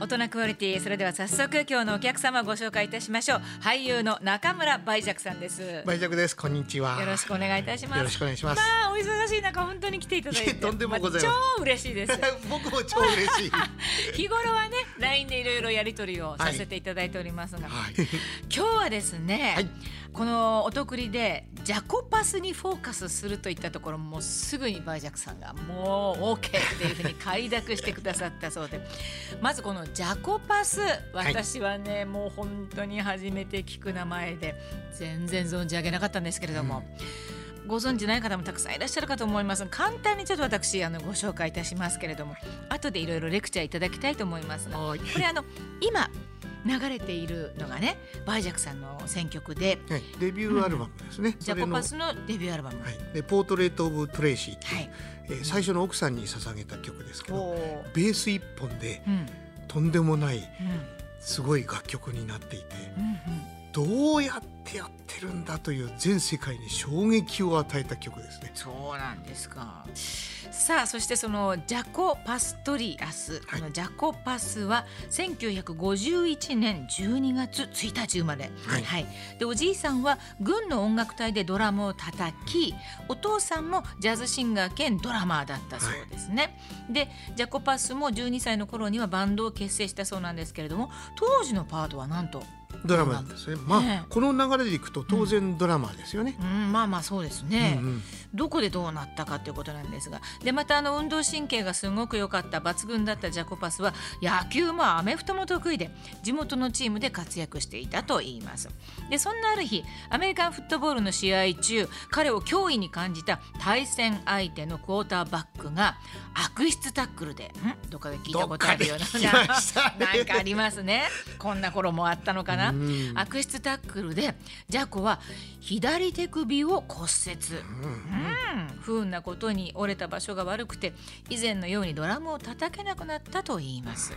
大人クオリティそれでは早速今日のお客様をご紹介いたしましょう。俳優の中村梅雀さんです。よ梅雀です。こんにちは。ろしくお願いいたします。よろしくお願いします。まあお忙しい中本当に来ていただいて。とんでもございません。あ超嬉しいです。僕も超嬉しい。日頃はね LINE でいろいろやり取りをさせていただいておりますが、はい。今日はですね、はい。このお得りでジャコパスにフォーカスするといったところもうすぐに梅雀さんがもう OK っていうふうに快諾してくださったそうで。まずこのジャコパス。私はね、もう本当に初めて聞く名前で全然存じ上げなかったんですけれども。ご存知ない方もたくさんいらっしゃるかと思います。が簡単にちょっと私あのご紹介いたしますけれども。後でいろいろレクチャーいただきたいと思います。がはい。これあの今流れているのがねバイジャクさんの選曲ではい。デビューアルバムですね。ジャコパスのデビューアルバム。はい。で Portrait of Tracy っていう、はい。えー最初の奥さんに捧げた曲ですけど、ベース一本でうんとんでもないうん。すごい楽曲になっていて、うんどうやってやってるんだという全世界に衝撃を与えた曲ですね。そうなんですか。さあそしてそのジャコ・パストリアス、はいこのジャコ・パスは1951年12月1日生まれ、はいでおじいさんは軍の音楽隊でドラムを叩きお父さんもジャズシンガー兼ドラマーだったそうですね。でジャコ・パスも12歳の頃にはバンドを結成したそうなんですけれども当時のパートはなんと、ドラマなんですね。まあ、ねこの流れでいくと当然ドラマーですよね。うん、まあまあそうですね。うんうん。どこでどうなったかということなんですが。でまたあの運動神経がすごく良かった抜群だったジャコパスは野球もアメフトも得意で地元のチームで活躍していたといいます。でそんなある日アメリカンフットボールの試合中彼を脅威に感じた対戦相手のクォーターバックが悪質タックルでん？どっかで聞いたことあるような。なんかありますね。こんな頃もあったのかな？うん。悪質タックルでジャコは左手首を骨折、うん。不運なことに折れた場所が悪くて以前のようにドラムを叩けなくなったと言います。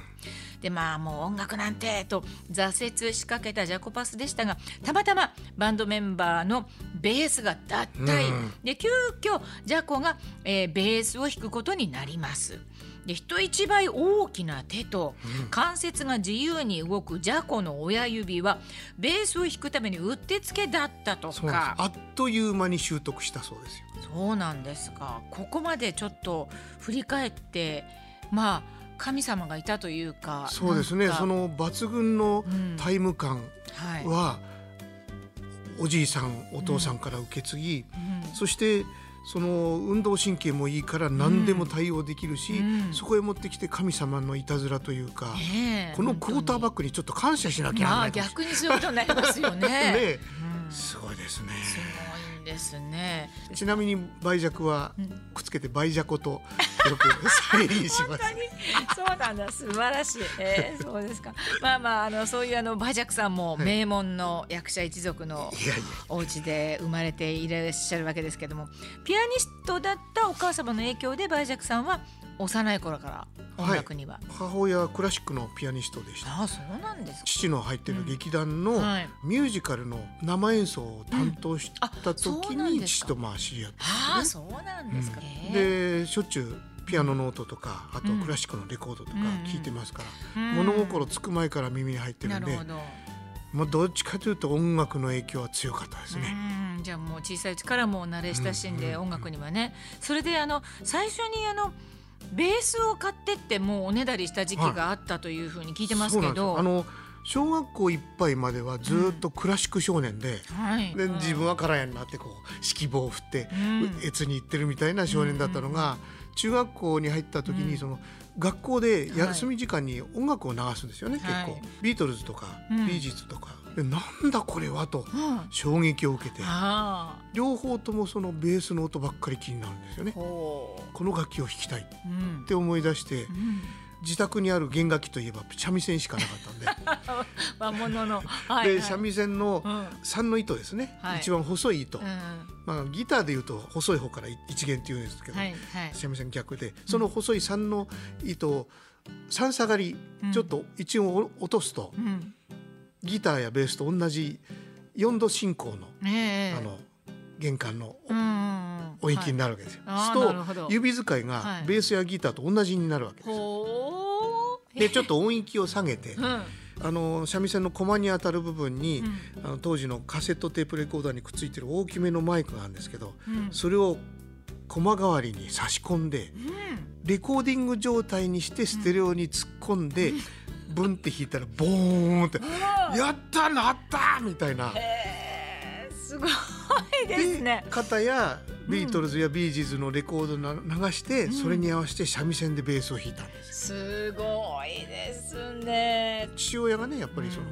でまあもう音楽なんてと挫折しかけたジャコパスでしたがたまたまバンドメンバーのベースが脱退、うん。で急遽ジャコが、えーベースを弾くことになります。で人一倍大きな手と関節が自由に動くジャコの親指はベースを弾くためにうってつけだったとか。あっという間に習得したそうですよ。そうなんですか。ここまでちょっと振り返ってまあ神様がいたというかそうですね。その抜群のうん。タイム感はい。は、おじいさんお父さんから受け継ぎ、うん。そしてその運動神経もいいから何でも対応できるし、うん。そこへ持ってきて神様のいたずらというか、このクォーターバッックにちょっと感謝しなきゃならまあない。逆にそういうことになりますよね。ねすごいですね。すごいんですね。ちなみに梅雀はうん。くっつけて梅雀とよく再現します。そうなんだ。素晴らしい、えー、そうですか。まあまああのそういうあのバジャクさんもはい。名門の役者一族のお家で生まれていらっしゃるわけですけどもピアニストだったお母様の影響でバイジャクさんは幼い頃から音楽には、母親はクラシックのピアニストでした。ああそうなんですか。父の入ってる劇団のはい。ミュージカルの生演奏を担当した時に父とまあ知り合ったああんですね。そうなんですか、でしょっちゅうピアノの音とかあとうんクラシックのレコードとかうん。聞いてますから、うん。物心つく前から耳に入ってるんるほど。もうどっちかというと音楽の影響は強かったですね。うん。じゃあもう小さいうちからもう慣れ親しんでうん。音楽にはね、それであの最初にあのベースを買ってってもうおねだりした時期があったというふうに聞いてますけど、そうなんですよ。あの小学校いっぱいまではずっとクラシック少年で、はい、でうん自分は空やになってこう指揮棒を振ってうん。越に行ってるみたいな少年だったのが、中学校に入った時うん。にその学校で休み時間に音楽を流すんですよね、はい。結構。ビートルズとか、うん。ビージーズとかでなんだこれはとうん衝撃を受けてあ両方ともそのベースの音ばっかり気になるんですよあね。ほこの楽器を弾きたいっう、うん。て思い出してうん。自宅にある弦楽器といえば三味線しかなかったんで。和物の、はいで三味線のうん。3の糸ですね、はい。一番細い糸、うん。まあ、ギターでいうと細い方から一弦っていうんですけど、はいはい。三味線逆でその細い3の糸を3下がりうん。ちょっと一音を落とすと、うんギターやベースと同じ4度進行の,、あの玄関の音域になるわけですよ。すると指使いはい。がベースやギターと同じになるわけです。ほー。でちょっと音域を下げてあの三味線のコマに当たる部分に、あの当時のカセットテープレコーダーにくっついてる大きめのマイクがあるんですけどうん。それをコマ代わりに差し込んでレコーディング状態にしてステレオに突っ込んで、ブンって弾いたらボーンって「やったなった!」みたいな。すごいですね。方やビートルズやビージーズのレコードな流して、それに合わせて三味線でベースを弾いたんです。すごいですね。父親がねやっぱりその、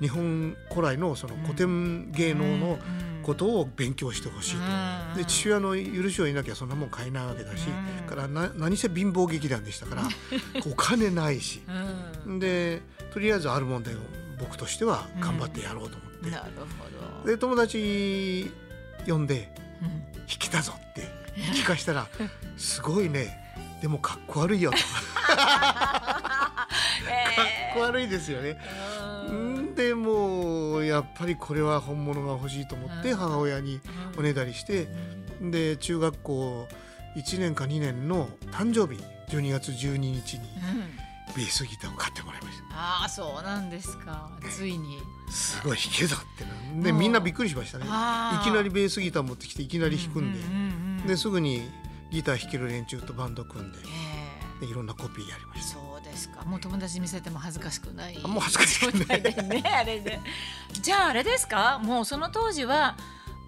日本古来のその古典芸能のことを勉強してほしいと。で父親の許しを得なきゃそんなもん買えないわけだし、うん。からな何せ貧乏劇団でしたからお金ないし、うん。でとりあえずあるもんで僕としては頑張ってやろうと思って、なるほど。で友達呼んでうん「弾けたぞ」って聞かしたら「すごいね。でもかっこ悪いよ」と「かっこ悪いですよね」ん。でもうやっぱりこれは本物が欲しいと思ってうん。母親におねだりしてで中学校1年か2年の誕生日12月12日にベースギターを買ってもらいましああそうなんですか。ついに。たすごい弾けぞってなでうん。みんなびっくりしましたね。いきなりベースギター持ってきていきなり弾くんで。うううんうんですぐにギター弾ける連中とバンド組んでえでいろんなコピーやりまえした。もう友達に見せても恥ずかしくない。あもう恥ずかしくないねあれで。じゃああれですか？もうその当時は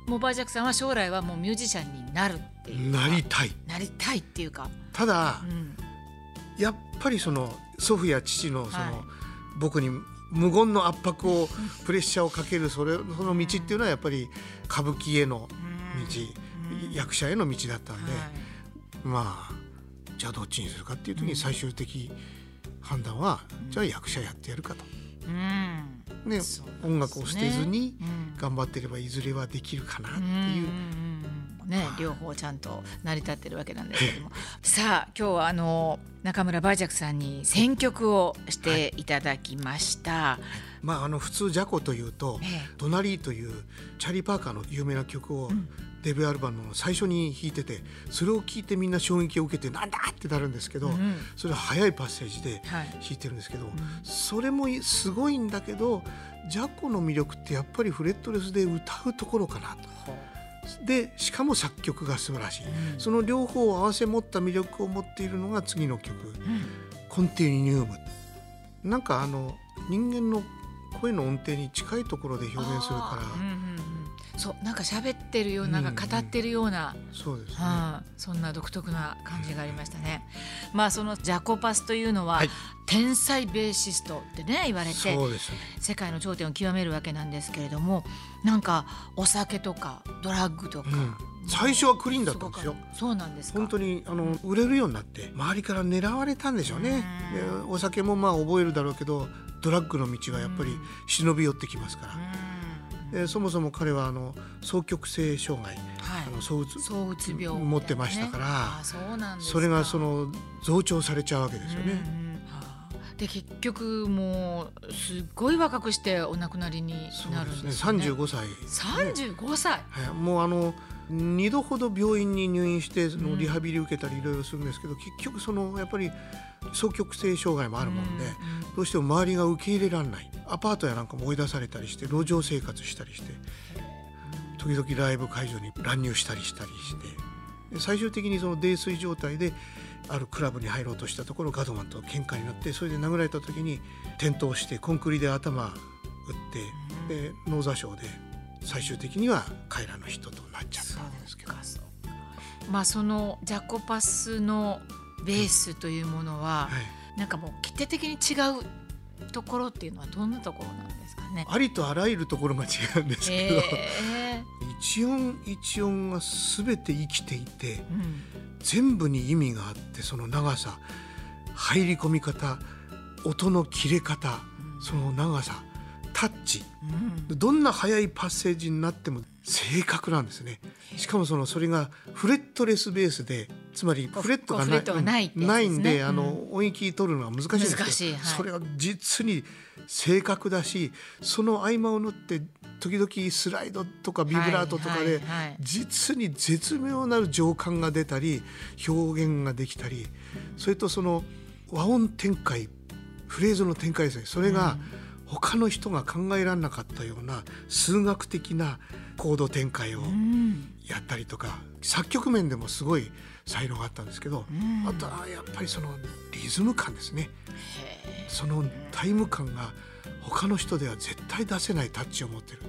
もうバージャックさんは将来はもうミュージシャンになるっていうか。なりたいなりたいっていうか。ただうん。やっぱりその祖父や父のその、はい僕に無言の圧迫を プレッシャーをかけるそれその道っていうのはやっぱり歌舞伎への道、うん役者への道だったんで、はいまあじゃあどっちにするかっていう時に最終的判断は、じゃあ役者やってやるかと。うん。ねね音楽を捨てずにうん頑張ってればいずれはできるかなってうんいう。うんね、両方ちゃんと成り立ってるわけなんですけども さあ今日はあの中村バージャクさんに選曲をしていただきました。まああの普通ジャコというとええ「隣」というチャーリー・パーカーの有名な曲をデビューアルバムの最初に弾いててそれを聴いてみんな衝撃を受けてなんだってなるんですけど、うんそれは速いパッセージではい。弾いてるんですけど、それもすごいんだけどジャコの魅力ってやっぱりフレットレスで歌うところかなと。でしかも作曲が素晴らしい、その両方を合わせ持った魅力を持っているのが次の曲「コンティニウム」なんかあの人間の声の音程に近いところで表現するから、うんうんそうなんか喋ってるような語ってるような、そうですね、はあそんな独特な感じがありましたね。まあそのジャコパスというのは、はい。天才ベーシストってね言われてそうですね。世界の頂点を極めるわけなんですけれどもなんかお酒とかドラッグとか、うん。最初はクリーンだったんですよ。そうなんですか？本当にあの売れるようになって周りから狙われたんでしょうね。でお酒もまあ覚えるだろうけどドラッグの道がやっぱり忍び寄ってきますからうんでそもそも彼はあの双極性障害はい。あの躁うつそううつ病ね、持ってましたからあそうなんそれがその増長されちゃうわけですよね。で結局もうすっごい若くしてお亡くなりになるですね。んですよね。35歳、三十五歳。はい、もうあの2度ほど病院に入院してそのリハビリ受けたりいろいろするんですけど、結局そのやっぱり双極性障害もあるもんで、どうしても周りが受け入れられない。アパートやなんかも追い出されたりして路上生活したりして時々ライブ会場に乱入したりしたりして。で最終的にその泥酔状態であるクラブに入ろうとしたところガドマンと喧嘩になってそれで殴られた時に転倒してコンクリで頭打ってで脳挫傷で最終的には彼らの人となっちゃったんですけど。まあそのジャコパスのベースというものは、はい。なんかもう決定的に違うところっていうのはどんなところなんですかね？ありとあらゆるところが違うんですけど、え一音一音が全て生きていてーうん。全部に意味があってその長さ入り込み方音の切れ方その長さタッチうん。どんな速いパッセージになっても正確なんですね。しかもそのそれがフレットレスベースでつまりフレットがこうフレットがないね。ないんであの、う音域取るのは難しいんですけど難しいはい。それが実に正確だしその合間を縫って時々スライドとかビブラートとかではいはい。はい実に絶妙なる情感が出たり表現ができたりそれとその和音展開フレーズの展開ですね。それが他の人が考えられなかったような数学的なコード展開をうん。やったりとか作曲面でもすごい才能があったんですけどうん。あとはやっぱりそのリズム感ですね。そのタイム感が他の人では絶対出せないタッチを持ってる。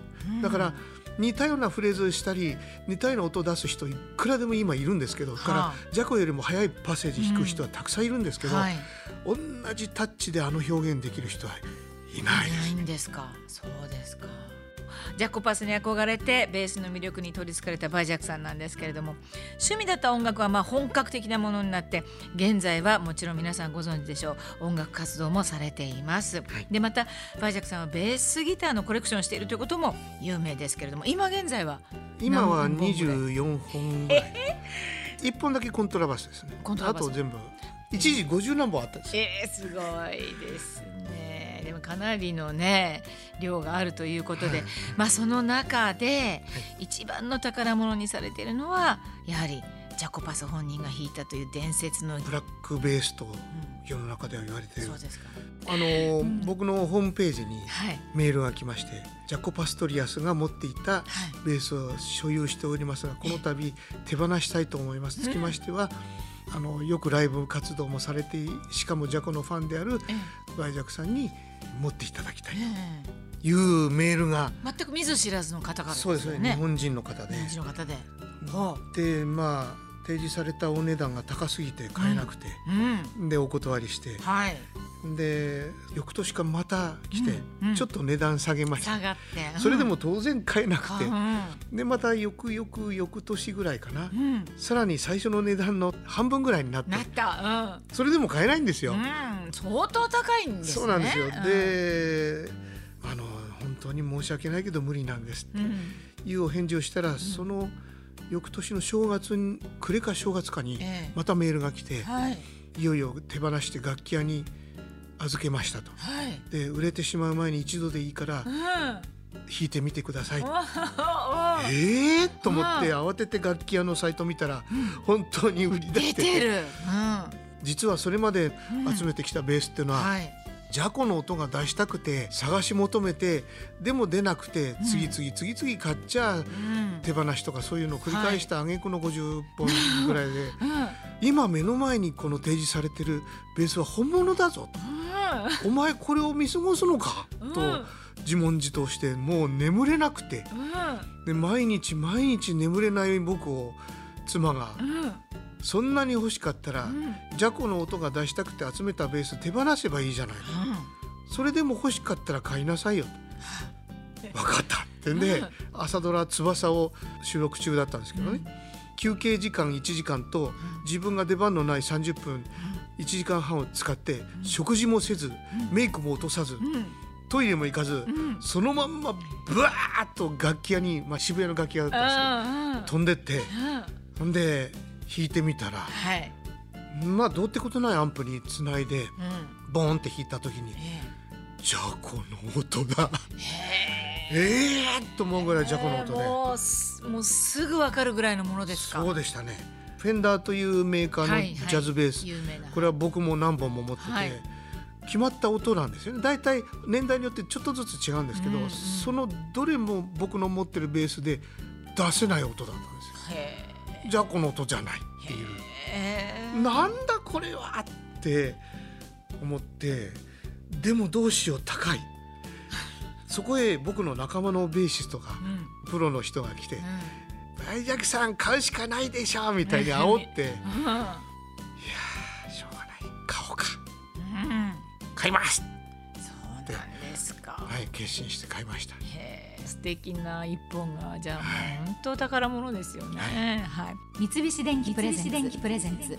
だから似たようなフレーズをしたり似たような音を出す人いくらでも今いるんですけど、はあ。からジャコよりも速いパッセージ弾く人はたくさんいるんですけど、はい。同じタッチであの表現できる人はいない。ですないんですか。そうですかジャコパスに憧れてベースの魅力に取りつかれたバイジャックさんなんですけれども趣味だった音楽はまあ本格的なものになって現在はもちろん皆さんご存知でしょう音楽活動もされています、でまたバイジャックさんはベースギターのコレクションをしているということも有名ですけれども今現在は今は何本ぐらい？24本ぐらい。1本だけコントラバスですね。あと全部。一時50何本あったんですよ。えー、すごいですねでもかなりのね量があるということで、はい。まあその中で一番の宝物にされているのはやはりジャコパス本人が弾いたという伝説の、ブラックベースと世の中では言われている。そうですか。あのー僕のホームページにはい。メールが来ましてジャコ・パストリアスが持っていたはい。ベースを所有しておりますがこの度手放したいと思います。つきましてはあのよくライブ活動もされてしかもジャコのファンであるえ。バイジャクさんに持っていただきたいえというメールがえ全く見ず知らずの方からそうですね。日本人の方で。日本人の方で。ほでまあ提示されたお値段が高すぎて買えなくて、ううん。でお断りして。はいで翌年からまた来て、うんうん。ちょっと値段下げました。うん。それでも当然買えなくて、うんでまた翌々翌年ぐらいかな、うん。さらに最初の値段の半分ぐらいになってなった。それでも買えないんですよ。うん、うん、相当高いんですね。そうなんですよ、うん。であの本当に申し訳ないけど無理なんですうん。っていうお返事をしたら、その翌年の正月に暮れか正月かにええ。またメールが来て、はい。いよいよ手放して楽器屋に預けましたと。はい。で売れてしまう前に一度でいいからうん。弾いてみてください。おーえー、と思って慌てて楽器屋のサイト見たら本当に売り出出してて。る、うん、実はそれまで集めてきたベースっていうのは、はいジャコの音が出したくて探し求めてでも出なくて次々次々買っちゃうん。手放しとかそういうのを繰り返した挙句の50本ぐらいで。うん。今目の前にこの提示されてるベースは本物だぞと。お前これを見過ごすのか？うん。と自問自答してもう眠れなくて。で毎日毎日眠れない僕を妻がそんなに欲しかったらうん。ジャコの音が出したくて集めたベース手放せばいいじゃないそれでも欲しかったら買いなさいよ分かった。ってんでうん。朝ドラ「翼」を収録中だったんですけどね、休憩時間1時間と自分が出番のない30分1時間半を使って食事もせずメイクも落とさずうん。トイレも行かずうん。そのまんまブワーッと楽器屋に、まあ、渋谷の楽器屋だったんですけど飛んでって。うん。ほんで弾いてみたらはい。まあどうってことないアンプにつないでうん。ボーンって弾いた時にえジャコの音だえへえ。えー、と思うぐらいジャコの音で。もうすもうすぐわかるぐらいのものですか？そうでしたね。フェンダーというメーカーのはいはい。ジャズベース、有名な。これは僕も何本も持ってて、はい。決まった音なんですよね。大体年代によってちょっとずつ違うんですけど、うんうんそのどれも僕の持ってるベースで出せない音だったんですじゃあこの音じゃないっていう。えなんだこれはって思ってでもどうしよう高い。そこへ僕の仲間のベーシストがうん。プロの人が来てう「大ジャクさん買うしかないでしょ」みたいに煽って「いやーしょうがない。買おうか。んうん。買います!そうなんですか」はい決心して買いました。へえ素敵な一本がじゃあもう本当宝物ですよね。はい。三菱電機プレゼンツ。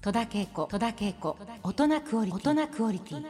戸田恵子戸田恵子。大人クオリティ。大人クオリティ